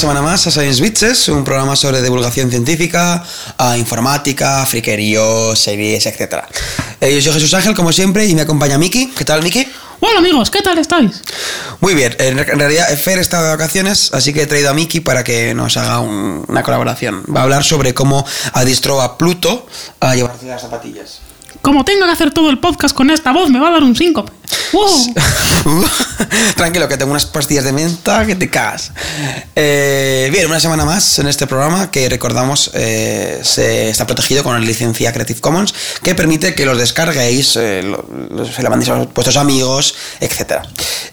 semana más a Science Bitches, un programa sobre divulgación científica, a informática, friquerío, series, etc. Eh, yo soy Jesús Ángel, como siempre, y me acompaña Miki. ¿Qué tal, Miki? Hola amigos, ¿qué tal estáis? Muy bien, en, en realidad Fer está de vacaciones, así que he traído a Miki para que nos haga un- una colaboración. Va a hablar sobre cómo adiestró a Pluto a llevarse las zapatillas. Como tengo que hacer todo el podcast con esta voz, me va a dar un síncope. ¡Wow! Tranquilo, que tengo unas pastillas de menta que te cagas. Eh, bien, una semana más en este programa que recordamos eh, se está protegido con la licencia Creative Commons que permite que los descarguéis, eh, lo- se la mandéis a vuestros amigos, etc.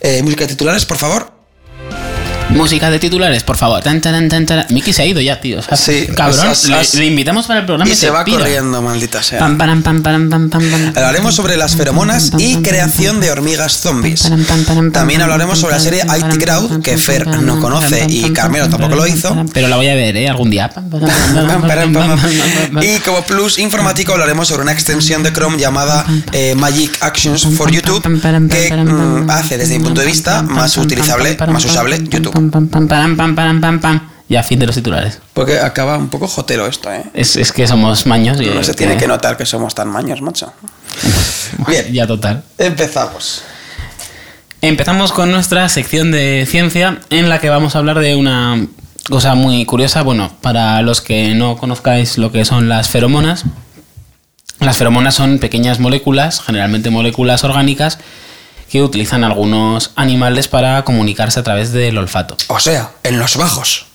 Eh, música de titulares, por favor. Música de titulares, por favor. Tan, tan, tan, tan. Miki se ha ido ya, tío. Sí, cabrón, has- has- le, le invitamos para el programa Y se va pira. corriendo, maldita sea. Pam, pam, pam. Hablaremos sobre las feromonas y creación de hormigas zombies. También hablaremos sobre la serie IT Crowd, que Fer no conoce y Carmelo tampoco lo hizo. Pero la voy a ver, ¿eh? Algún día. Y como plus informático hablaremos sobre una extensión de Chrome llamada eh, Magic Actions for YouTube que mm, hace desde mi punto de vista más utilizable, más usable YouTube. Pam, pam, pam, pam, pam, pam, pam, pam. Ya, fin de los titulares. Porque acaba un poco jotero esto, ¿eh? Es, es que somos maños y... No se tiene que notar que somos tan maños, macho. Bien, Ya total. empezamos. Empezamos con nuestra sección de ciencia en la que vamos a hablar de una cosa muy curiosa. Bueno, para los que no conozcáis lo que son las feromonas, las feromonas son pequeñas moléculas, generalmente moléculas orgánicas, que utilizan algunos animales para comunicarse a través del olfato. O sea, en los bajos.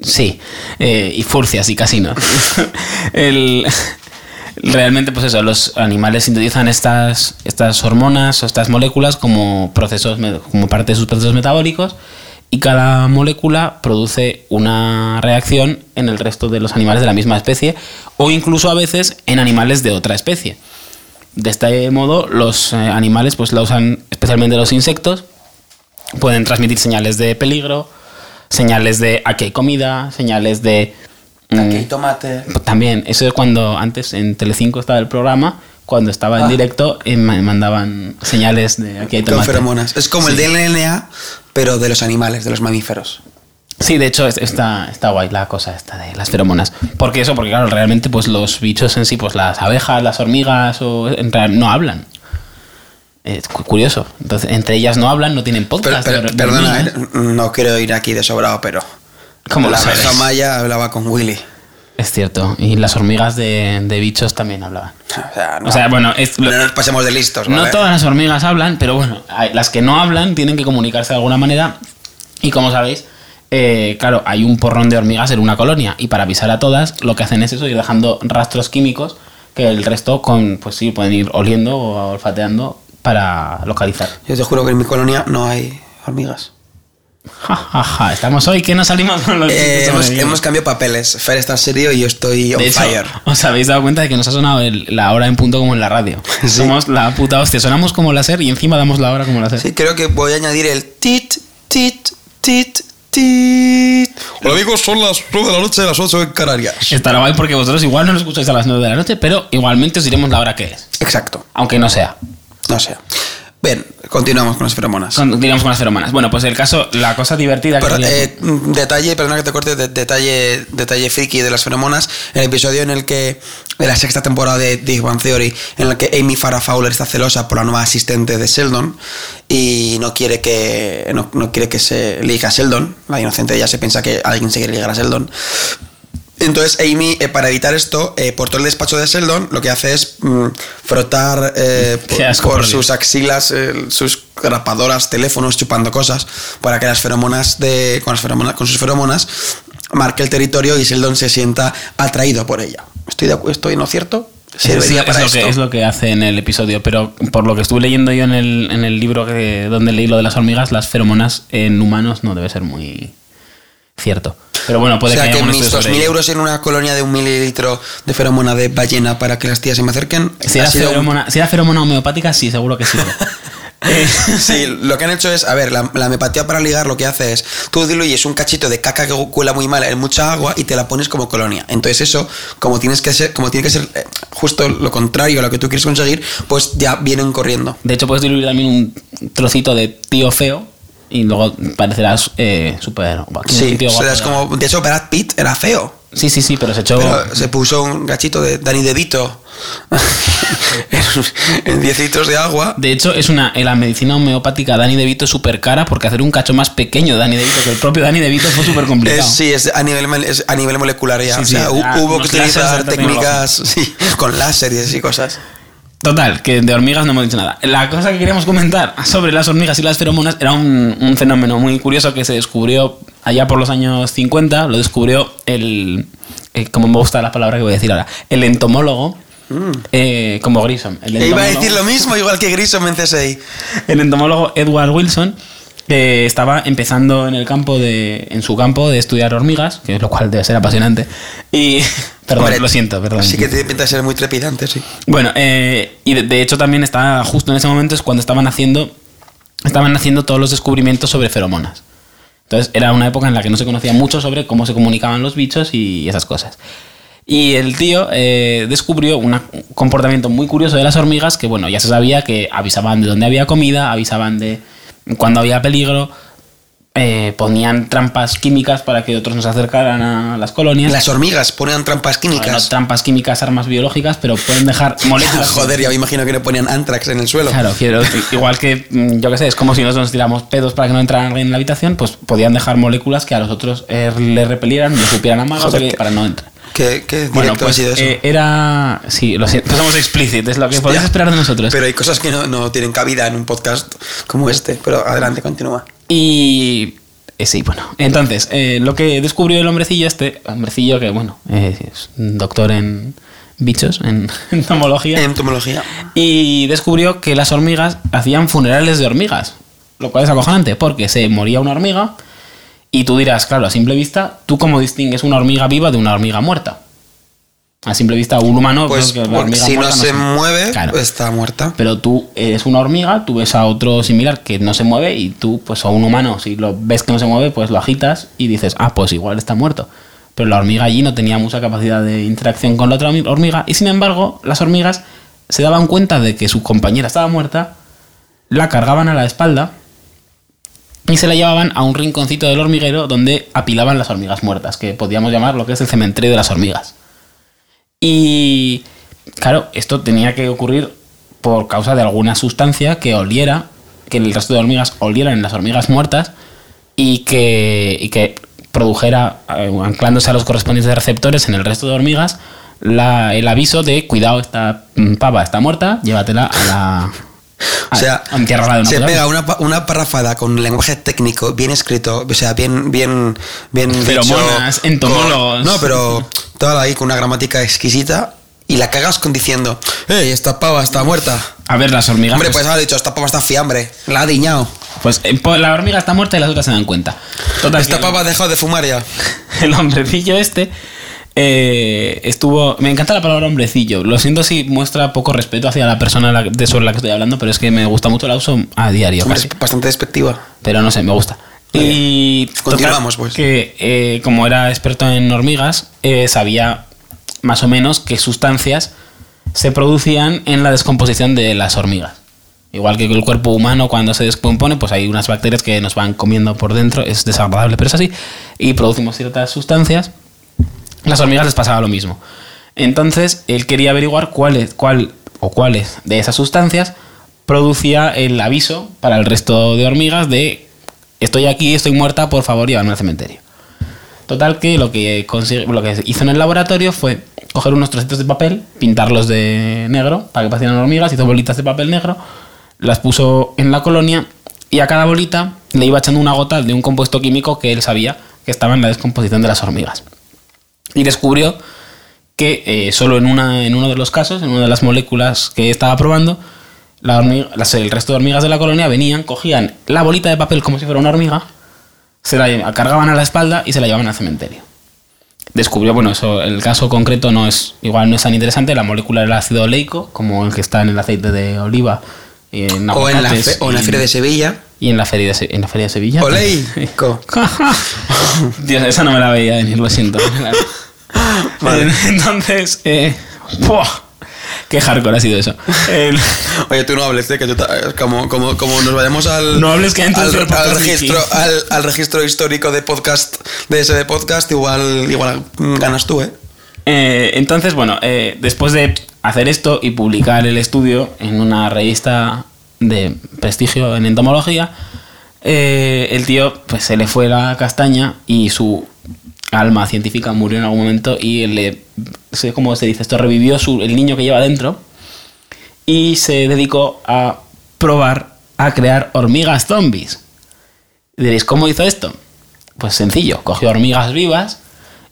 Sí, eh, y furcias y casinos. El- realmente, pues eso, los animales sintetizan estas, estas hormonas o estas moléculas como procesos, como parte de sus procesos metabólicos y cada molécula produce una reacción en el resto de los animales de la misma especie o incluso a veces en animales de otra especie. De este modo, los eh, animales pues la usan especialmente los insectos pueden transmitir señales de peligro, señales de aquí hay comida, señales de... mm, Aquí hay tomate. pues también, eso es cuando antes en Telecinco estaba el programa, cuando estaba en Ah. directo eh, ma- mandaban señales de aquí hay Con tomate. feromonas. Es como el DNA, pero de los animales, de los mamíferos. Sí, de hecho es- está, está guay la cosa esta de las feromonas. Porque eso, porque claro, realmente pues los bichos en sí, pues las abejas, las hormigas, o, en real- no hablan. Es cu- curioso. Entonces, entre ellas no hablan, no tienen podcast. pero- perdona, eh, no quiero ir aquí de sobrado, pero. ¿Cómo la abeja maya hablaba con Willy. Es cierto. Y las hormigas de, de bichos también hablaban. O sea, no, O sea, bueno, es, no nos pasemos de listos, ¿vale? no todas las hormigas hablan, pero bueno, las que no hablan tienen que comunicarse de alguna manera. Y como sabéis, eh, claro, hay un porrón de hormigas en una colonia. Y para avisar a todas, lo que hacen es eso, ir dejando rastros químicos que el resto, con, pues sí, pueden ir oliendo o olfateando para localizar. Yo te juro que en mi colonia no hay hormigas. Ja, ja, ja. Estamos hoy que no salimos con los Eh, hemos, cambiado papeles. Fer está serio y yo estoy on De hecho, fire. os habéis dado cuenta de que nos ha sonado el- la hora en punto como en la radio. Sí. Somos la puta hostia. Sonamos como láser y encima damos la hora como láser. Sí, creo que voy a añadir el tit, tit, tit. Hola amigos, son las 9 de la noche, las 8 en Canarias. Estará guay porque vosotros igual no lo escucháis a las 9 de la noche, pero igualmente os diremos la hora que es. Exacto, Aunque no sea. no sé. Bien, continuamos con las feromonas. Con, digamos con las feromonas. Bueno, pues el caso, la cosa divertida que Pero, quería- eh, mm, detalle, perdona que te corte, de- detalle, detalle friki de las feromonas. El episodio en el que, de la sexta temporada de Big Bang Theory, en el que Amy Farrah Fowler está celosa por la nueva asistente de Sheldon y no quiere que, no, no quiere que se liga a Sheldon. La inocente ella se piensa que alguien se quiere ligar a Sheldon. Entonces Amy, eh, para evitar esto, eh, por todo el despacho de Sheldon, lo que hace es mm, frotar eh, por, sus axilas, sus grapadoras, teléfonos, chupando cosas, para que las feromonas de, con, las feromonas, con sus feromonas marque el territorio y Sheldon se sienta atraído por ella. ¿Estoy, de estoy no cierto? es, Serviría es para lo esto. que, es lo que hace en el episodio, pero por lo que estuve leyendo yo en el, en el libro que, donde leí lo de las hormigas, las feromonas en humanos no debe ser muy cierto. Pero bueno, O puede sea que que un mis estudio sobre 2.000 ello. euros en una colonia de un mililitro de feromona de ballena para que las tías se me acerquen. Si era, un- feromona, si era feromona homeopática, sí, seguro que sirve. Eh, Sí, lo que han hecho es, a ver, la, la homeopatía para ligar lo que hace es, tú diluyes un cachito de caca que cuela muy mal en mucha agua y te la pones como colonia. Entonces eso, como tienes que ser, como tiene que ser eh, justo lo contrario a lo que tú quieres conseguir, pues ya vienen corriendo. De hecho, puedes diluir también un trocito de tío feo y luego parecerás eh, súper. Sí, ya. como. De hecho, Brad Pitt era feo. Sí, sí, sí, pero se echó... Pero se puso un gachito de Danny DeVito en, en 10 litros de agua. De hecho, es una en la medicina homeopática Dani DeVito es súper cara porque hacer un cacho más pequeño de Dani DeVito que el propio Dani DeVito fue súper complicado. Es, sí, es a nivel, es a nivel molecular ya. Sí, o sea, sí, hubo que utilizar técnicas sí, con láseres y cosas. Total, que de hormigas no hemos dicho nada. La cosa que queríamos comentar sobre las hormigas y las feromonas era un, un fenómeno muy curioso que se descubrió allá por los años 50. Lo descubrió el. eh, como me gusta la palabra que voy a decir ahora. El entomólogo. eh, como Grissom. El Mm. E iba a entomólogo- decir lo mismo, igual que Grissom en CSI. el entomólogo Edward Wilson que estaba empezando en el campo de en su campo de estudiar hormigas que lo cual debe ser apasionante y perdón Hombre, lo siento perdón. Sí que te pinta de ser muy trepidante, sí. bueno eh, y de, de hecho también estaba justo en ese momento es cuando estaban haciendo estaban haciendo todos los descubrimientos sobre feromonas. Entonces era una época en la que no se conocía mucho sobre cómo se comunicaban los bichos y esas cosas. Y el tío eh, descubrió un comportamiento muy curioso de las hormigas que, bueno, ya se sabía que avisaban de dónde había comida, avisaban de cuando había peligro, eh, ponían trampas químicas para que otros nos acercaran a las colonias. Las hormigas ponían trampas Bueno, no químicas. trampas químicas, armas biológicas, pero pueden dejar moléculas. Joder, ya me imagino que no ponían antrax en el suelo. Claro, quiero, igual que, mm, yo qué sé, es como si nosotros nos tiramos pedos para que no entrara alguien en la habitación, pues podían dejar moléculas que a los otros eh, le repelieran, le supieran a magas Joder, que- para no entrar. ¿Qué, qué directo Bueno, ha pues sido eso? eh, era. Sí, lo siento, somos explícitos, es lo que podéis esperar de nosotros. Pero hay cosas que no, no tienen cabida en un podcast como este. Pero adelante, continúa. Y. eh, sí, bueno. Entonces, eh, lo que descubrió el hombrecillo este, hombrecillo que, bueno, es un doctor en bichos, en entomología, Entomología. y descubrió que las hormigas hacían funerales de hormigas, lo cual es acojonante, porque se moría una hormiga y tú dirás, claro, a simple vista, ¿tú cómo distingues una hormiga viva de una hormiga muerta? A simple vista, un humano, Pues la hormiga si no se mueve, Claro. está muerta. Pero tú eres una hormiga, tú ves a otro similar que no se mueve y tú, pues a un humano, si lo ves que no se mueve, pues lo agitas y dices, ah, pues igual está muerto. Pero la hormiga allí no tenía mucha capacidad de interacción con la otra hormi- hormiga y sin embargo las hormigas se daban cuenta de que su compañera estaba muerta, la cargaban a la espalda y se la llevaban a un rinconcito del hormiguero donde apilaban las hormigas muertas, que podríamos llamar lo que es el cementerio de las hormigas. Y claro, esto tenía que ocurrir por causa de alguna sustancia que oliera, que el resto de hormigas olieran en las hormigas muertas y que, y que produjera, eh, anclándose a los correspondientes receptores en el resto de hormigas, el aviso de cuidado, esta pava está muerta, llévatela a la... O sea, a- entiérrala de una se pega una, una parrafada con lenguaje técnico, bien escrito, o sea, bien, bien, bien Feromonas, dicho, entomólogos. con- no, pero toda ahí con una gramática exquisita y la cagas con diciendo, ¡Ey, esta pava está muerta! A ver, las hormigas... Hombre, pues- pues haber dicho, esta pava está fiambre, la ha diñado. Pues eh, po- la hormiga está muerta y las otras se dan cuenta. Total, Esta pava ha dejado de fumar ya. el hombrecillo este eh, estuvo... Me encanta la palabra hombrecillo. Lo siento si muestra poco respeto hacia la persona de sobre la que estoy hablando, pero es que me gusta mucho la uso a diario. Hombre, casi. es bastante despectiva. Pero no sé, me gusta. Y Continuamos, pues. Que eh, como era experto en hormigas, eh, sabía más o menos qué sustancias se producían en la descomposición de las hormigas. Igual que el cuerpo humano cuando se descompone, pues hay unas bacterias que nos van comiendo por dentro, es desagradable, pero es así, y producimos ciertas sustancias. Las hormigas les pasaba lo mismo. Entonces, él quería averiguar cuáles, cuál o cuáles de esas sustancias producía el aviso para el resto de hormigas de estoy aquí, estoy muerta, por favor, llévame al cementerio. Total que lo que, lo que hizo en el laboratorio fue coger unos trocitos de papel, pintarlos de negro para que parecieran hormigas, hizo bolitas de papel negro, las puso en la colonia y a cada bolita le iba echando una gota de un compuesto químico que él sabía que estaba en la descomposición de las hormigas. Y descubrió que eh, solo en, una, en uno de los casos, en una de las moléculas que estaba probando, la hormiga- las- el resto de hormigas de la colonia venían, cogían la bolita de papel como si fuera una hormiga, se la cargaban a la espalda y se la llevaban al cementerio. Descubrió, bueno, eso, el caso concreto no es, igual no es tan interesante, la molécula del ácido oleico, como el que está en el aceite de oliva en O en, la aguacates fe- o en la y- feria de Sevilla. y en la feria de, en la feria de Sevilla. Oleico. Dios, esa no me la veía venir, lo siento. Vale. Eh, Entonces, eh, ¡buah! Qué hardcore ha sido eso. El- Oye, tú no hables, ¿eh? que ta- como, como, como nos vayamos al, No hables que al, al registro, Ricky. al, al registro histórico de podcast, de ese de podcast, igual, igual mm, ganas tú, ¿eh? Eh, entonces, bueno, eh, después de hacer esto y publicar el estudio en una revista de prestigio en entomología, eh, el tío pues se le fue la castaña y su alma científica murió en algún momento y le, sé cómo se dice esto, revivió su, el niño que lleva dentro y se dedicó a probar a crear hormigas zombies. Y diréis, ¿cómo hizo esto? Pues sencillo, cogió hormigas vivas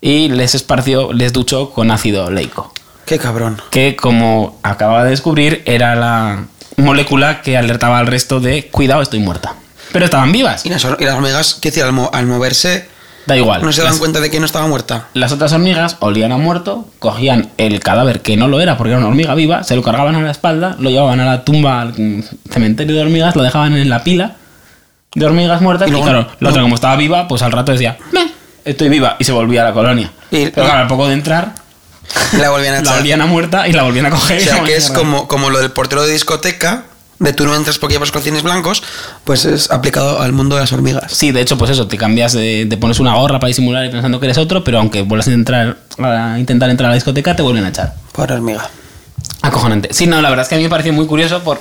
y les esparció, les duchó con ácido leico, Qué cabrón. que como acababa de descubrir era la molécula que alertaba al resto de cuidado, estoy muerta. Pero estaban vivas, Y las, y las hormigas, ¿qué decir? Al, mo- al moverse, da igual. no se dan Las- cuenta de que no estaba muerta. Las otras hormigas olían a muerto, cogían el cadáver que no lo era porque era una hormiga viva, se lo cargaban a la espalda, lo llevaban a la tumba, al cementerio de hormigas, lo dejaban en la pila de hormigas muertas Y claro, la no. otra como estaba viva, pues al rato decía, "Meh, estoy viva y se volvía a la colonia. Y- Pero claro, al poco de entrar, la volvían a la olían a muerta y la volvían a coger. O y sea, que volvían es como, como lo del portero de discoteca, de tú no entras porque llevas calcines blancos, pues es aplicado al mundo de las hormigas. Sí, de hecho, pues eso, te cambias, de, te pones una gorra para disimular y pensando que eres otro, pero aunque vuelvas a, entrar, a intentar entrar a la discoteca, te vuelven a echar. Pobre hormiga. Acojonante. Sí, no, la verdad es que a mí me pareció muy curioso por.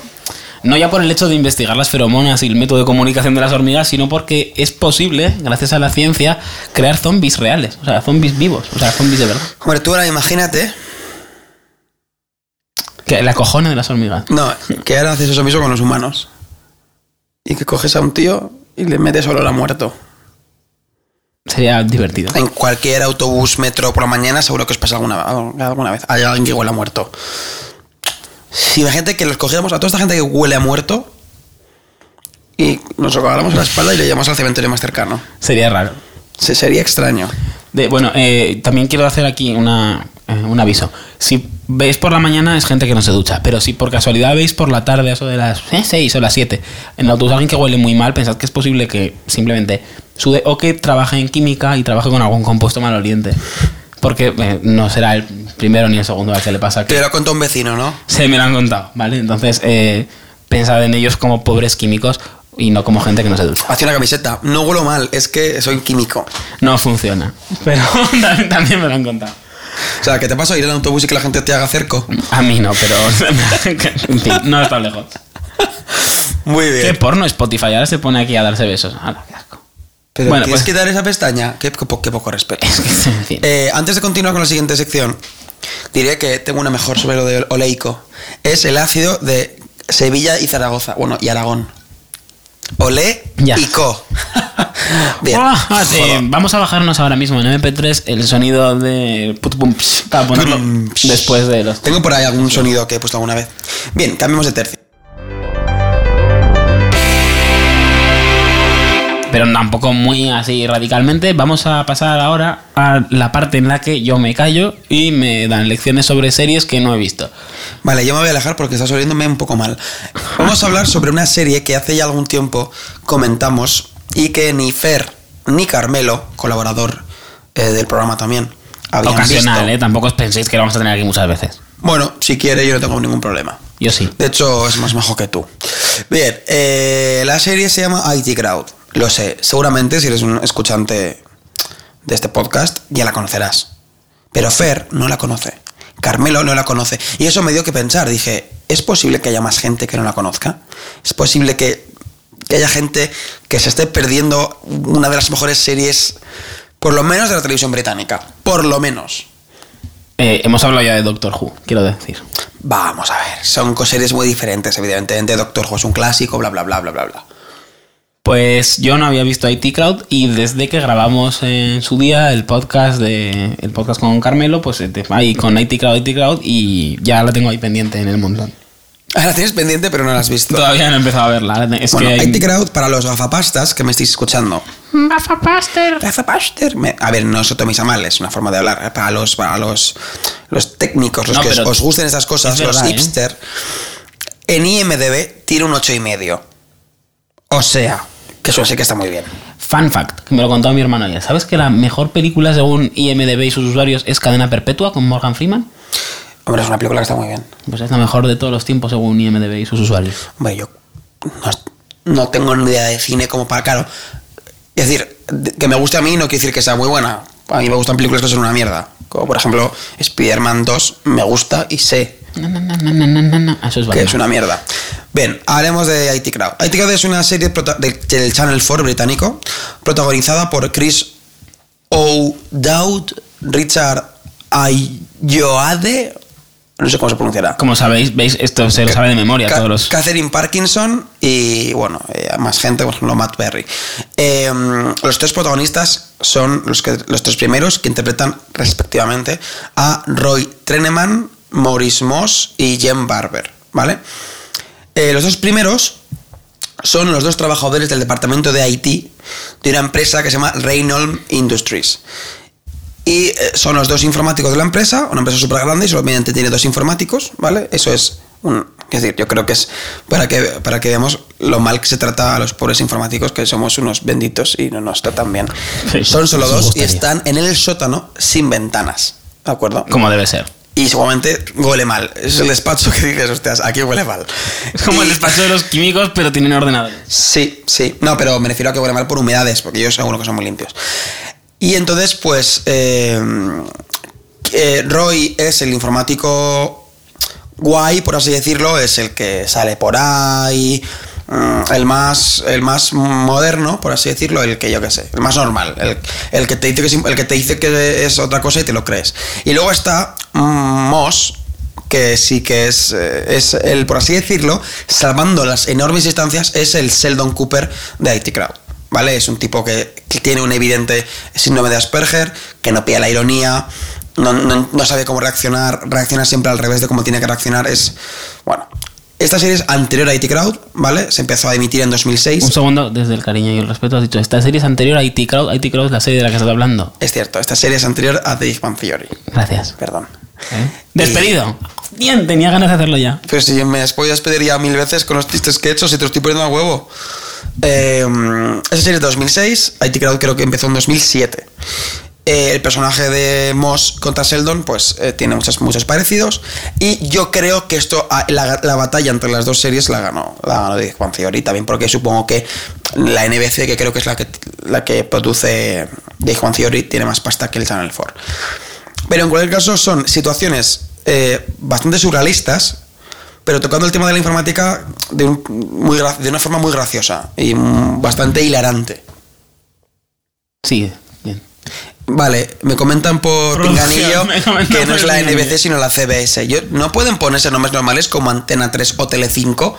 No ya por el hecho de investigar las feromonas y el método de comunicación de las hormigas, sino porque es posible, gracias a la ciencia, crear zombies reales. O sea, zombies vivos. O sea, zombies de verdad. Hombre, tú ahora imagínate, Que la cojona de las hormigas. no, que ahora haces eso mismo con los humanos. Y que coges a un tío y le metes olor a muerto. Sería divertido. En cualquier autobús, metro por la mañana, seguro que os pasa alguna, alguna vez. Hay alguien que huele a muerto. Si imagínate que los cogiéramos a toda esta gente que huele a muerto y nos en la espalda y le llevamos al cementerio más cercano. Sería raro. Se, sería extraño. De, bueno, eh, también quiero hacer aquí una, eh, un aviso. Si veis por la mañana es gente que no se ducha, pero si por casualidad veis por la tarde, eso de las 6 o las 7, en el autobús alguien que huele muy mal, pensad que es posible que simplemente sude o que trabaje en química y trabaje con algún compuesto maloliente. Porque eh, no será el primero ni el segundo al que le pasa que Te lo contó un vecino, ¿no? se me lo han contado, ¿vale? Entonces, eh, pensad en ellos como pobres químicos y no como gente que no se ducha. Hacía una camiseta. No huelo mal, es que soy químico. No funciona. Pero también me lo han contado. O sea, que te pasa ir en el autobús y que la gente te haga cerco. A mí no, pero. en fin, no está lejos. Muy bien. ¿Qué porno Spotify? Ahora se pone aquí a darse besos. ¡Hala, qué asco! Pero Bueno, tienes pues- que dar esa pestaña. Qué, qué po- qué poco respeto. en fin. Eh, antes de continuar con la siguiente sección, diré que tengo una mejor sobre lo de oleico. Es el ácido de Sevilla y Zaragoza. Bueno, y Aragón. Olé Ya. y co. Bien. Ah, eh, vamos a bajarnos ahora mismo en MP3 el sonido de put pum para ponerlo después de los. Tengo por ahí algún sonido que he puesto alguna vez. Bien, cambiemos de tercio. Pero tampoco muy así radicalmente. Vamos a pasar ahora a la parte en la que yo me callo y me dan lecciones sobre series que no he visto. Vale, yo me voy a alejar porque estás oliéndome un poco mal. Vamos a hablar sobre una serie que hace ya algún tiempo comentamos y que ni Fer ni Carmelo, colaborador eh, del programa también, habían Ocasional, visto. ¿eh? Tampoco os penséis que lo vamos a tener aquí muchas veces. Bueno, si quiere yo no tengo ningún problema. Yo sí. De hecho, es más majo que tú. Bien, eh, la serie se llama IT Crowd. Lo sé, seguramente si eres un escuchante de este podcast ya la conocerás. Pero Fer no la conoce. Carmelo no la conoce. Y eso me dio que pensar. Dije, ¿es posible que haya más gente que no la conozca? ¿Es posible que, que haya gente que se esté perdiendo una de las mejores series, por lo menos de la televisión británica? Por lo menos. Eh, hemos hablado ya de Doctor Who, quiero decir. Vamos a ver, son series muy diferentes, evidentemente. Doctor Who es un clásico, bla, bla, bla, bla, bla, bla. Pues yo no había visto IT Crowd y desde que grabamos en su día el podcast de el podcast con Carmelo, pues eh, ahí con IT Crowd, IT Crowd y ya la tengo ahí pendiente en el montón. Ah, La tienes pendiente, pero no la has visto. Todavía no he empezado a verla. Es bueno, que IT Crowd, para los gafapastas que me estéis escuchando. Gafapaster. Me- A ver, no os toméis a mal, es una forma de hablar. ¿eh? Para los, para los, los técnicos, los No, que os, gusten estas cosas, es los verdad, ¿eh? hipster. En IMDB tiene un 8,5. y medio. O sea, que eso sí que está muy bien. Fun fact, que me lo contó mi hermano ayer. ¿Sabes que la mejor película según IMDB y sus usuarios es Cadena Perpetua con Morgan Freeman? Hombre, es una película que está muy bien. Pues es la mejor de todos los tiempos según IMDB y sus usuarios. Hombre, yo no, no tengo ni idea de cine como para. Claro, es decir, de- que me guste a mí no quiere decir que sea muy buena. A mí me gustan películas que son una mierda. Como por ejemplo, Spider-Man 2 me gusta y sé Na, na, na, na, na, na, na. Eso es que es una mierda. Bien, hablemos de IT Crowd. IT Crowd es una serie de- del Channel 4 británico, protagonizada por Chris O'Dowd, Richard Ayoade, no sé cómo se pronunciará. Como sabéis, veis, esto se lo sabe de memoria todos los... Catherine Parkinson y, bueno, eh, más gente, por ejemplo, Matt Berry. Eh, los tres protagonistas son los, que, los tres primeros que interpretan respectivamente a Roy Treneman, Maurice Moss y Jen Barber, ¿vale? Eh, los dos primeros son los dos trabajadores del departamento de IT de una empresa que se llama Reynolds Industries. Y eh, son los dos informáticos de la empresa, una empresa súper grande y solamente tiene dos informáticos, ¿vale? Eso es un... Es decir, yo creo que es para que, para que veamos lo mal que se trata a los pobres informáticos, que somos unos benditos y no nos tratan bien. Sí, son solo dos y están en el sótano sin ventanas, ¿de acuerdo? Como debe ser. Y seguramente huele mal. Es el despacho que dices, hostias, aquí huele mal. Es como el despacho de los químicos, pero tienen ordenadores. Sí, sí. No, pero me refiero a que huele mal por humedades, porque yo seguro que son muy limpios. Y entonces, pues, eh, eh, Roy es el informático guay, por así decirlo, es el que sale por ahí, el más, el más moderno, por así decirlo, el que yo qué sé, el más normal, el, el que te dice que es, el que te dice que es otra cosa y te lo crees. Y luego está mm, Moss, que sí que es, eh, es el, por así decirlo, salvando las enormes distancias, es el Sheldon Cooper de IT Crowd. ¿Vale? Es un tipo que, que tiene un evidente síndrome de Asperger, que no pilla la ironía, no, no- no sabe cómo reaccionar, reacciona siempre al revés de cómo tiene que reaccionar. Es. Bueno. Esta serie es anterior a IT Crowd, ¿vale? Se empezó a emitir en 2006. Un segundo, desde el cariño y el respeto, has dicho, esta serie es anterior a IT Crowd. IT Crowd es la serie de la que estás hablando. Es cierto, esta serie es anterior a The Big Bang Theory. Gracias. Perdón. ¿Eh? Despedido. Bien, tenía ganas de hacerlo ya. Pero si me has podido despedir ya mil veces con los chistes que he hecho, si te estoy poniendo a huevo. Eh, esa serie es de 2006, IT Crowd creo que empezó en 2007. Eh, el personaje de Moss contra Sheldon, pues eh, tiene muchos, muchos parecidos. Y yo creo que esto, ah, la, la batalla entre las dos series la ganó, la ganó Big Bang Theory. También porque supongo que la NBC, que creo que es la que, la que produce Big Bang Theory, tiene más pasta que el Channel 4. Pero en cualquier caso son situaciones eh, bastante surrealistas, pero tocando el tema de la informática de, un- muy, de una forma muy graciosa y bastante hilarante. Sí, bien. Vale, me comentan por pinganillo que no es la. NBC sino la CBS. Yo, no pueden ponerse nombres normales como Antena 3 o Tele5.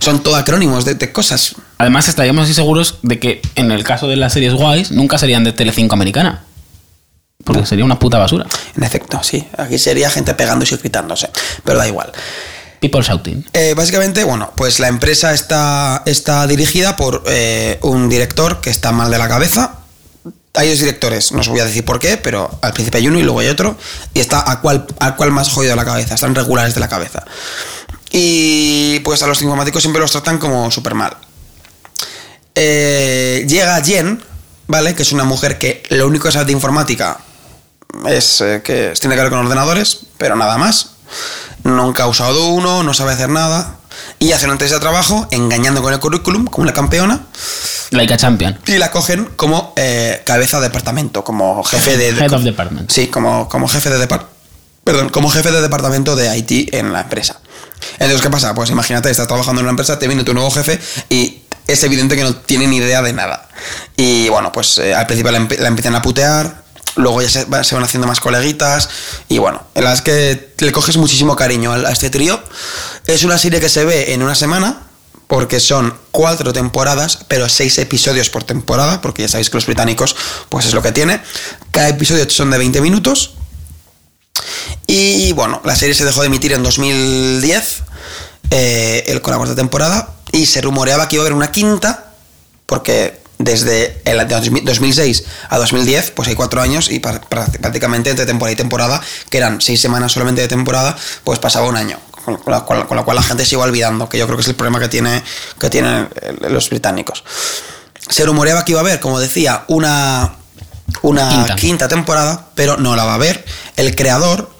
Son todo acrónimos de, de cosas. Además, estaríamos así seguros de que en el caso de las series guays, nunca serían de Telecinco americana. Porque sería una puta basura. En efecto, sí. Aquí sería gente pegándose y gritándose. Pero da igual. People shouting. Eh, básicamente, bueno, pues la empresa está, está dirigida por eh, un director que está mal de la cabeza. Hay dos directores, no os voy a decir por qué, pero al principio hay uno y luego hay otro. Y está a cual, a cual más jodido la cabeza, están regulares de la cabeza. Y pues a los informáticos siempre los tratan como súper mal. Eh, llega Jen, ¿vale? Que es una mujer que lo único que sabe de informática es eh, que tiene que ver con ordenadores, pero nada más. Nunca ha usado uno, no sabe hacer nada. Y hace una entrevista de trabajo engañando con el currículum, como una campeona, Like a champion. y la cogen como eh, cabeza de departamento, como jefe de. Head of department. Sí, como, como jefe de depart- Perdón, como jefe de departamento de IT en la empresa. Entonces, ¿qué pasa? Pues imagínate, estás trabajando en una empresa, te viene tu nuevo jefe y es evidente que no tiene ni idea de nada. Y bueno, pues eh, al principio la, empiezan a putear, luego ya se, va- se van haciendo más coleguitas y bueno, en las que le coges muchísimo cariño a, a este trío. Es una serie que se ve en una semana. Porque son cuatro temporadas, pero seis episodios por temporada, porque ya sabéis que los británicos, pues es lo que tiene. Cada episodio son de 20 minutos, y bueno, la serie se dejó de emitir en 2010, eh, el, con la cuarta temporada, y se rumoreaba que iba a haber una quinta, porque desde el de 2000 2006 a 2010, pues hay cuatro años, y prácticamente entre temporada y temporada, que eran seis semanas solamente de temporada, pues pasaba un año. Con con la, cual, con la cual la gente se iba olvidando, que yo creo que es el problema que, tiene, que tienen eh, los británicos. Se rumoreaba que iba a haber, como decía, una, una Quinta. quinta temporada, pero no la va a haber. El creador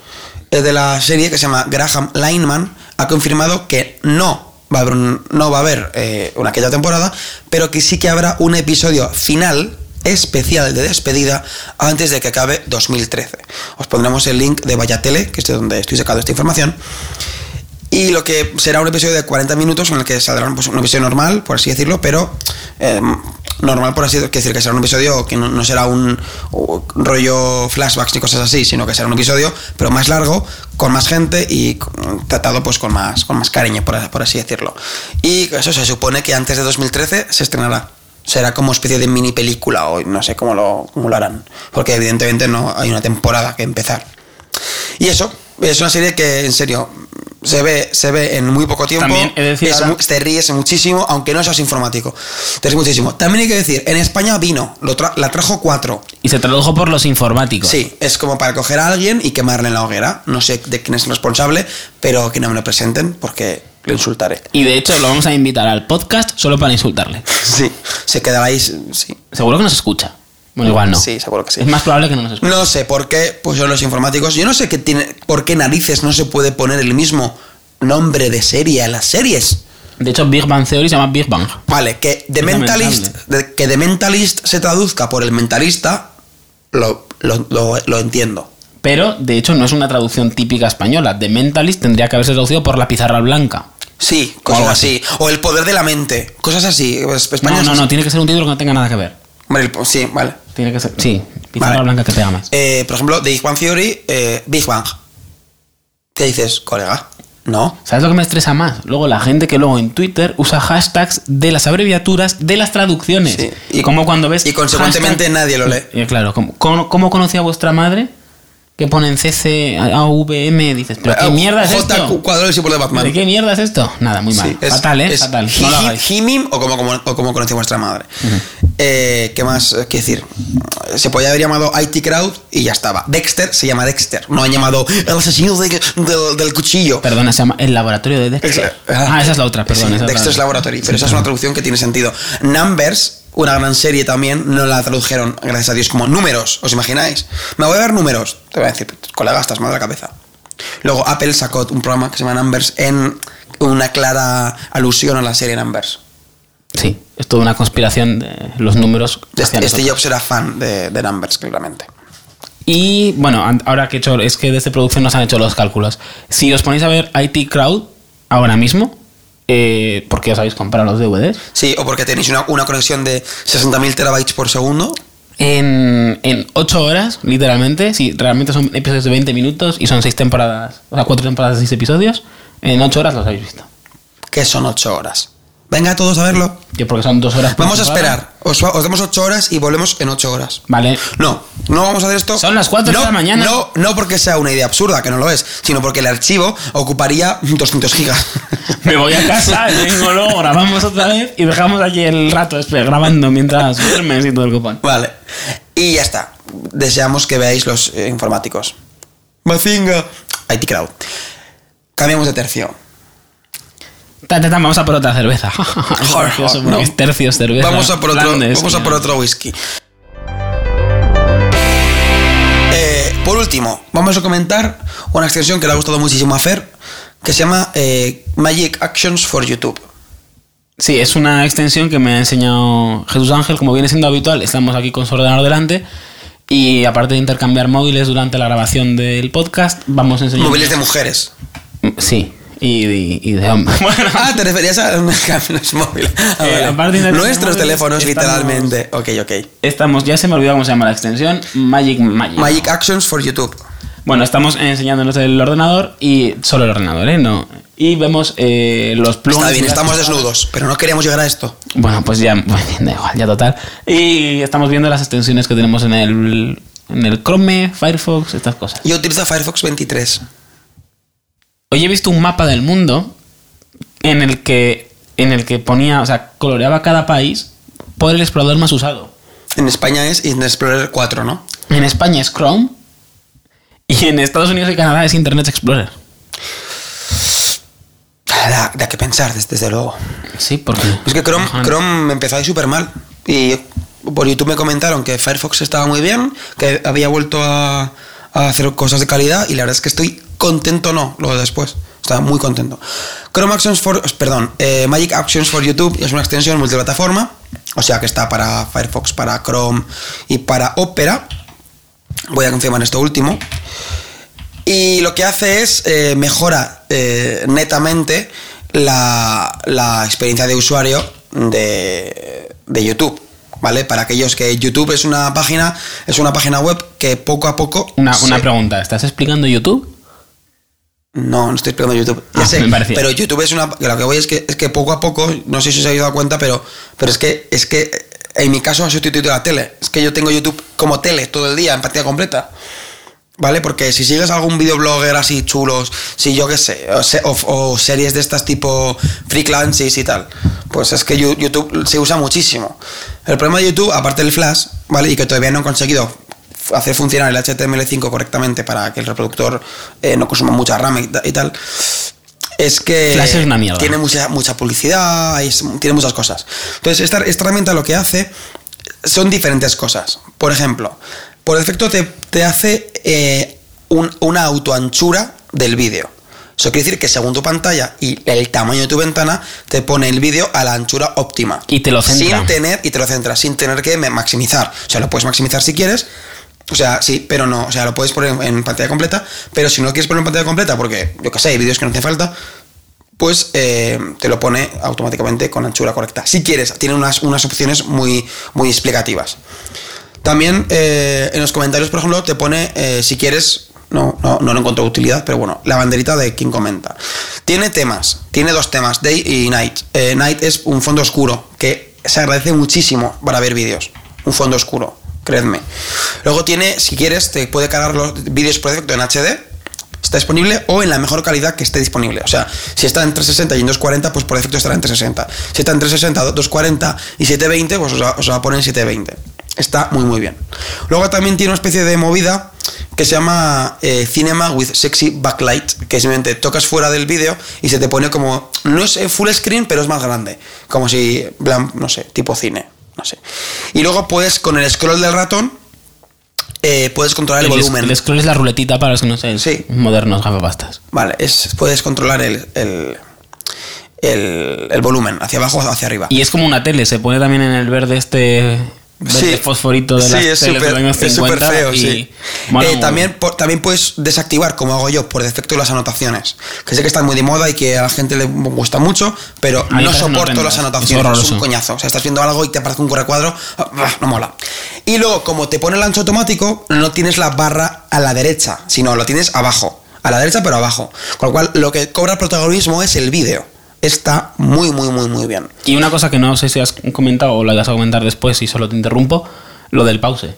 eh, de la serie, que se llama Graham Lineman, ha confirmado que no va a haber, un- no va a haber eh, una quinta temporada, pero que sí que habrá un episodio final especial de despedida antes de que acabe 2013. Os pondremos el link de Vallatele, que es de donde estoy sacando esta información. Y lo que será un episodio de 40 minutos en el que saldrá pues, un episodio normal, por así decirlo, pero eh, normal por así decir, que será un episodio que no, será un, rollo flashbacks ni cosas así, sino que será un episodio, pero más largo, con más gente y tratado pues con más, con más cariño, por, por así decirlo. Y eso se supone que antes de 2013 se estrenará. Será como especie de mini película o no sé cómo lo, cómo lo harán, porque evidentemente no hay una temporada que empezar. Y eso, es una serie que en serio se ve, se ve en muy poco tiempo. También he de decir Es ahora- te ríes muchísimo, aunque no seas informático. Te ríes muchísimo. También hay que decir, en España vino, lo tra- la trajo cuatro. Y se tradujo por los informáticos. Sí, es como para coger a alguien y quemarle en la hoguera. No sé de quién es el responsable, pero que no me lo presenten porque lo insultaré. Y de hecho lo vamos a invitar al podcast solo para insultarle. Sí, se quedará ahí, sí. Seguro que nos escucha. Bueno, igual no. Sí, seguro que sí. Es más probable que no nos escuche. No sé por qué pusieron los informáticos. Yo no sé qué tiene, por qué narices no se puede poner el mismo nombre de serie a las series. De hecho, Big Bang Theory se llama Big Bang. Vale, que The Mentalist, de- que The Mentalist se traduzca por el mentalista, lo, lo, lo- lo entiendo. Pero, de hecho, no es una traducción típica española. The Mentalist tendría que haberse traducido por la pizarra blanca. Sí, cosas algo así. O el poder de la mente, cosas así. Pues, España No, es no, así. no, tiene que ser un título que no tenga nada que ver. Sí, vale. Tiene que ser. Sí, pizarra Vale. blanca que pega más. Eh, por ejemplo, de Big Bang Theory, eh, Big Bang. ¿Qué dices, colega? No. ¿Sabes lo que me estresa más? Luego la gente que luego en Twitter usa hashtags de las abreviaturas de las traducciones. Sí, Y como cuando ves. y consecuentemente nadie lo lee. Y, claro, ¿cómo, cómo, cómo conocía vuestra madre? Que ponen CC, AVM, dices, ¿pero qué Ah, mierda es J esto? cuadrado símbolo de Batman. ¿De qué mierda es esto? Nada, muy mal. Sí, es- fatal, ¿eh? es fatal. No lo Hi- hagáis. Himim o como, como, o como conoció vuestra madre. Eh, ¿Qué más? ¿Qué decir? Se podía haber llamado IT Crowd y ya estaba. Dexter se llama Dexter. No han llamado el asesino de- del- del cuchillo. Perdona, se llama El Laboratorio de Dexter. Ah, esa es la otra, perdón. Sí, esa es la Dexter's otra. Laboratory, pero esa es una traducción que tiene sentido. Numbers, una gran serie también, no la tradujeron, gracias a Dios, como números, ¿os imagináis? Me voy a ver números. Te voy a decir, colega, estás mal de la cabeza. Luego Apple sacó un programa que se llama Numbers en una clara alusión a la serie Numbers. Sí, es toda una conspiración de los números. Este, este. Jobs era fan de, de Numbers, claramente. Y bueno, ahora que he hecho, es que desde producción nos han hecho los cálculos. Si os ponéis a ver IT Crowd ahora mismo, eh, porque os habéis comprado los DVDs, Sí, o porque tenéis una, una conexión de 60.000 terabytes por segundo. en, en 8 horas, literalmente, si realmente son episodios de 20 minutos y son 6 temporadas, o sea, 4 temporadas de 6 episodios, en 8 horas los habéis visto. que son 8 horas. Venga todos a verlo. Que porque son 2 horas. Vamos a esperar. Os, os damos 8 horas y volvemos en 8 horas. Vale. No, no vamos a hacer esto. Son las cuatro de la mañana. No, no porque sea una idea absurda, que no lo es, sino porque el archivo ocuparía 200 gigas. Me voy a casa, vengo luego, grabamos otra vez y dejamos aquí el rato espe- grabando mientras duermes y todo el copón. vale. Y ya está. Deseamos que veáis los eh, informáticos. Mazinga. IT Crowd. Cambiamos de tercio. Ta, ta, ta, vamos a por otra cerveza. Joder, no. tercios cerveza. Vamos a por otro, Flandes, vamos a ya. por otro whisky. Eh, por último, vamos a comentar una extensión que le ha gustado muchísimo a Fer, que se llama eh, Magic Actions for YouTube. Sí, es una extensión que me ha enseñado Jesús Ángel, como viene siendo habitual. Estamos aquí con su ordenador delante. Y aparte de intercambiar móviles durante la grabación del podcast, vamos a enseñar. Móviles de mujeres. Sí, y, y- y de. Bueno, Ah, te referías a los móviles. Ah, Eh, vale. aparte de Nuestros móviles, teléfonos, estamos- literalmente. Ok, ok. estamos, ya se me olvidó cómo se llama la extensión. Magic Magic. Magic Actions for YouTube. Bueno, estamos enseñándonos el ordenador y solo el ordenador, ¿eh? No. Y vemos eh, los plugins. Está bien, estamos desnudos, pero no queríamos llegar a esto. Bueno, pues ya, bueno, da igual, ya total. Y estamos viendo las extensiones que tenemos en el, en el Chrome, Firefox, estas cosas. Yo utilizo Firefox 23. Hoy he visto un mapa del mundo en el que, en el que ponía, o sea, coloreaba cada país por el explorador más usado. En España es Internet Explorer 4, ¿no? En España es Chrome y en Estados Unidos y Canadá es Internet Explorer. Da, da que pensar, desde, luego. Sí, porque... Es que Chrome. Chrome me empezó ahí súper mal. Y por YouTube me comentaron que Firefox estaba muy bien, que había vuelto a, a hacer cosas de calidad. Y la verdad es que estoy contento no, lo de después. Está muy contento. Chrome Actions for, perdón, eh, Magic Actions for YouTube es una extensión multiplataforma, o sea que está para Firefox, para Chrome y para Opera. Voy a confirmar esto último. Y lo que hace es eh, mejora eh, netamente la, la experiencia de usuario de, de YouTube. ¿Vale? Para aquellos que YouTube es una página, es una página web que poco a poco. Una, una pregunta, ¿estás explicando YouTube? No, no estoy explicando YouTube. Ya Ah, sé, me pero YouTube es una. Lo que voy es que, es que poco a poco, no sé si os habéis dado cuenta, pero, pero es que es que en mi caso ha sustituido la tele. Es que yo tengo YouTube como tele todo el día, en partida completa. ¿Vale? Porque si sigues algún videoblogger así chulos, si yo qué sé, o, se- o- o series de estas tipo freelances y tal, pues es que YouTube se usa muchísimo. El problema de YouTube, aparte del flash, ¿vale? Y que todavía no han conseguido hacer funcionar el HTML5 correctamente para que el reproductor eh, no consuma mucha RAM y, y tal, es que Flash es una mierda. tiene mucha, mucha publicidad, es- tiene muchas cosas. Entonces, esta, esta herramienta lo que hace son diferentes cosas. Por ejemplo, por defecto te, te hace eh, un- una autoanchura del vídeo. Eso quiere decir que según tu pantalla y el tamaño de tu ventana, te pone el vídeo a la anchura óptima. Y te lo centra. Sin tener, y te lo centra, sin tener que maximizar. O sea, lo puedes maximizar si quieres. O sea, sí, pero no. O sea, lo puedes poner en, pantalla completa. Pero si no lo quieres poner en pantalla completa, porque yo que sé, hay vídeos que no hace falta, pues eh, te lo pone automáticamente con anchura correcta. Si quieres, tiene unas, unas opciones muy, muy explicativas. También eh, en los comentarios, por ejemplo, te pone eh, si quieres. No, no, no lo encuentro utilidad, pero bueno, la banderita de quien comenta. Tiene temas, tiene dos temas, Day y Night. Eh, Night es un fondo oscuro, que se agradece muchísimo para ver vídeos. Un fondo oscuro, creedme. Luego tiene, si quieres, te puede cargar los vídeos por defecto en HD, está disponible o en la mejor calidad que esté disponible. O sea, si está en 360 y en 240, pues por defecto estará en 360. Si está en 360, 240 y 720, pues os va, os va a poner en 720. Está muy muy bien. Luego también tiene una especie de movida que se llama eh, Cinema with Sexy Backlight, que simplemente tocas fuera del vídeo y se te pone como, no es eh, full screen, pero es más grande, como si, no sé, tipo cine, no sé. Y luego puedes, con el scroll del ratón, eh, puedes controlar el, El, volumen. el scroll es la ruletita para los que no sé, Sí. modernos gafapastas. Vale, es, puedes controlar el, el, el- volumen, hacia abajo o hacia arriba. Y es como una tele, se pone también en el verde este Sí. fosforito de Sí, las es teles de súper- los años es 50 feo, y sí. Eh, también, por- también puedes desactivar, como hago yo, por defecto las anotaciones. Que sé que están muy de moda y que a la gente le gusta mucho, pero A no soporto las Es anotaciones. Es, un coñazo. O sea, estás viendo algo y te aparece un cuadro, no mola. Y luego, como te pone el ancho automático, no tienes la barra a la derecha, sino lo tienes abajo. A la derecha, pero abajo. Con lo cual, lo que cobra protagonismo es el vídeo. Está muy, muy, muy, muy bien. Y una cosa que no sé si has comentado o la vas a comentar después y solo te interrumpo, lo del pause.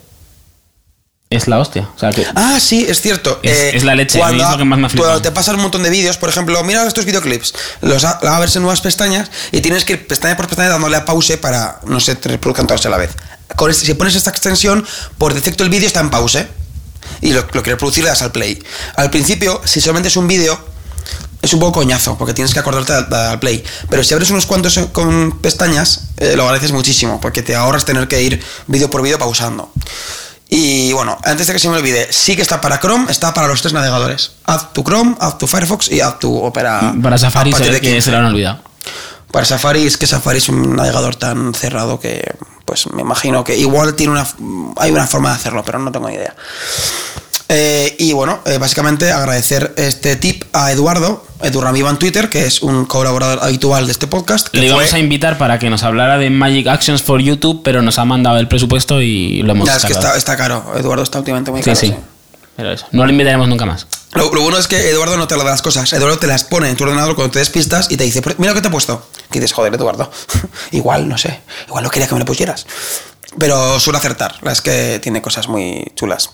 Es la hostia. O sea que Ah, sí, es cierto. Es- es la leche, a Cuando, es lo que más me ha cuando te pasan un montón de vídeos, por ejemplo, mira estos videoclips, los a- la abres en nuevas pestañas y tienes que ir pestaña por pestaña dándole a pause para no se te reproduzcan todos a la vez. Con este- si pones esta extensión, por defecto el vídeo está en pause y lo, lo quieres producir, le das al play. Al principio, si solamente es un vídeo, es un poco coñazo, porque tienes que acordarte al, play. Pero si abres unos cuantos con pestañas, eh, lo agradeces muchísimo, porque te ahorras tener que ir vídeo por vídeo pausando. Y bueno, antes de que se me olvide, sí que está para Chrome, está para los tres navegadores. Haz tu Chrome, haz tu Firefox y haz tu Opera. para Safari se partir ve de que 15. se lo han olvidado. Para Safari es que Safari es un navegador tan cerrado que, pues me imagino que igual tiene una, hay una forma de hacerlo, pero no tengo ni idea. Eh, y bueno, eh, básicamente agradecer este tip a Eduardo, Edu Ramiva en Twitter, que es un colaborador habitual de este podcast. Le íbamos fue- a invitar para que nos hablara de Magic Actions for YouTube, pero nos ha mandado el presupuesto y lo hemos Ya, es que está, está caro. Eduardo está últimamente muy Sí, caro. sí. sí. Pero eso. No lo invitaremos nunca más. Lo, lo bueno es que Eduardo no te lo da las cosas. Eduardo te las pone en tu ordenador cuando te despistas y te dice, mira lo que te he puesto. Que dices, joder, Eduardo. igual, no sé. Igual no quería que me lo pusieras. Pero suele acertar. La es que tiene cosas muy chulas.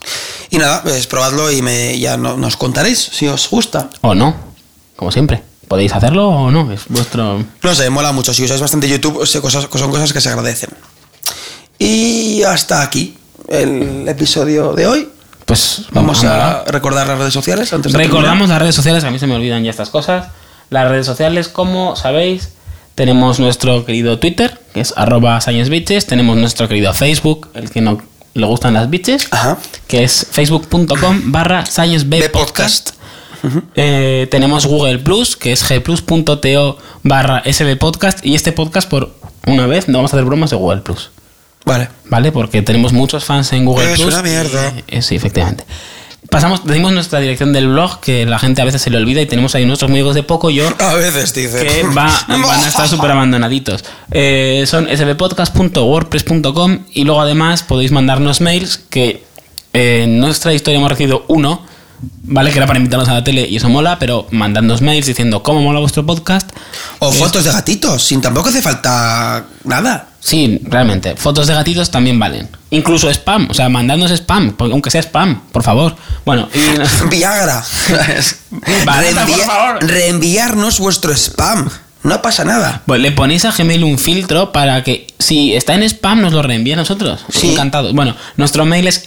Y nada, pues probadlo y me, ya no- nos contaréis si os gusta. O no, como siempre. Podéis hacerlo o no, es vuestro... No sé, mola mucho. Si usáis bastante YouTube, cosas, son cosas que se agradecen. Y hasta aquí el episodio de hoy. Pues Vamos a recordar las redes sociales antes de Recordamos las redes sociales, a mí se me olvidan ya estas cosas. Las redes sociales, como sabéis, tenemos nuestro querido Twitter, que es arroba sciencebitches, tenemos nuestro querido Facebook, el que no le gustan las bitches, Ajá. que es facebook.com barra sciencebpodcast. Eh, tenemos Google Plus, que es gplus.to barra sbpodcast. Y este podcast, por una vez, no vamos a hacer bromas de Google Plus. Vale. ¿Vale? Porque tenemos muchos fans en Google Es Plus. una mierda. y- eh, sí, efectivamente. Pasamos, decimos nuestra dirección del blog, que la gente a veces se le olvida, y tenemos ahí nuestros amigos de poco yo A veces dice. que va- van a estar súper abandonaditos. Eh, son sbpodcast.wordpress.com y luego además podéis mandarnos mails que eh, en nuestra historia hemos recibido uno, ¿vale? Que era para invitarnos a la tele y eso mola, pero mandadnos mails diciendo cómo mola vuestro podcast. O Es- fotos de gatitos, sin tampoco hace falta nada. Sí, realmente. Fotos de gatitos también valen. Incluso spam, o sea, mandadnos spam, aunque sea spam, por favor. Bueno, y... Viagra. Vale, por favor. Reenviarnos vuestro spam. No pasa nada. Pues le ponéis a Gmail un filtro para que si está en spam nos lo reenvíe a nosotros. Sí. Encantados. Bueno, nuestro mail es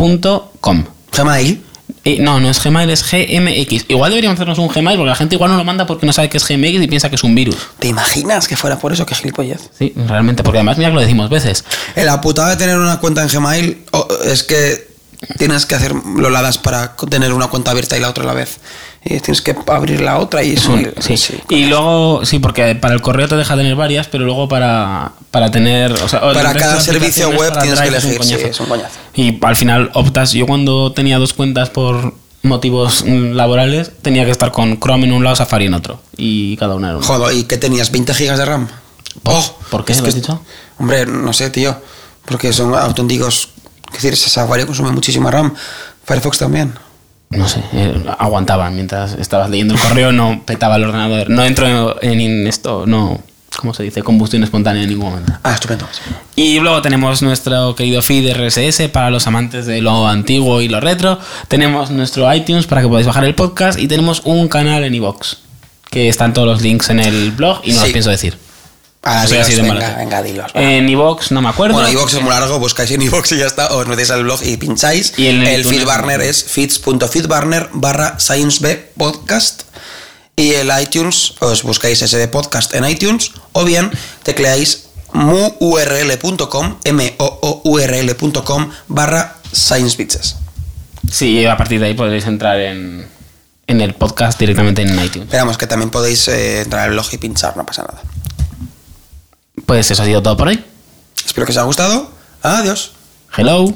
sbpodcast.gmx.com. Gmail. Eh, no, no es Gmail, es GMX. Igual deberíamos hacernos un Gmail porque la gente igual no lo manda porque no sabe que es GMX y piensa que es un virus. ¿Te imaginas que fuera por eso? que gilipollez. Sí, realmente, porque además mira que lo decimos veces. Eh, La putada de tener una cuenta en Gmail es que tienes que hacer loladas para tener una cuenta abierta y la otra a la vez. Y tienes que abrir la otra y eso. un- sí. Y luego, sí, porque para el correo te deja tener varias, pero luego para, para tener. O sea, el Para cada servicio web tienes que Drive es un elegir. Sí, es un coñazo. Y al final optas. Yo cuando tenía dos cuentas por motivos laborales, tenía que estar con Chrome en un lado, Safari en otro. Y cada una era una. Joder, ¿y qué tenías? ¿20 gigas de RAM? ¿Por- Oh, por qué es lo que- dicho? Hombre, no sé, tío. Porque son auténticos. Es decir, ese Safari consume muchísima RAM. Firefox también. No sé, eh, aguantaban mientras estabas leyendo el correo, no petaba el ordenador. No entro en, en esto, no. ¿Cómo se dice? Combustión espontánea en ningún momento. Ah, estupendo. Y luego tenemos nuestro querido feed RSS para los amantes de lo antiguo y lo retro. Tenemos nuestro iTunes para que podáis bajar el podcast. Y tenemos un canal en iVoox. Que están todos los links en el blog y no Sí. los pienso decir. Ah, Soy dilos, así de venga, venga, dilos. va. En iVoox no me acuerdo. Bueno, iVox es muy largo, buscáis en iVox y ya está, os metéis al blog y pincháis. Y en el el feedburner es feeds.feedburner barra scienceb podcast. Y el iTunes, os buscáis SB Podcast en iTunes, o bien tecleáis muurl.com, m o o u r l.com barra sciencebitches. Sí, a partir de ahí podréis entrar en, en el podcast directamente en iTunes. Esperamos que también podéis eh, entrar al blog y pinchar, no pasa nada. Pues eso ha sido todo por hoy. Espero que os haya gustado. Adiós. Hello.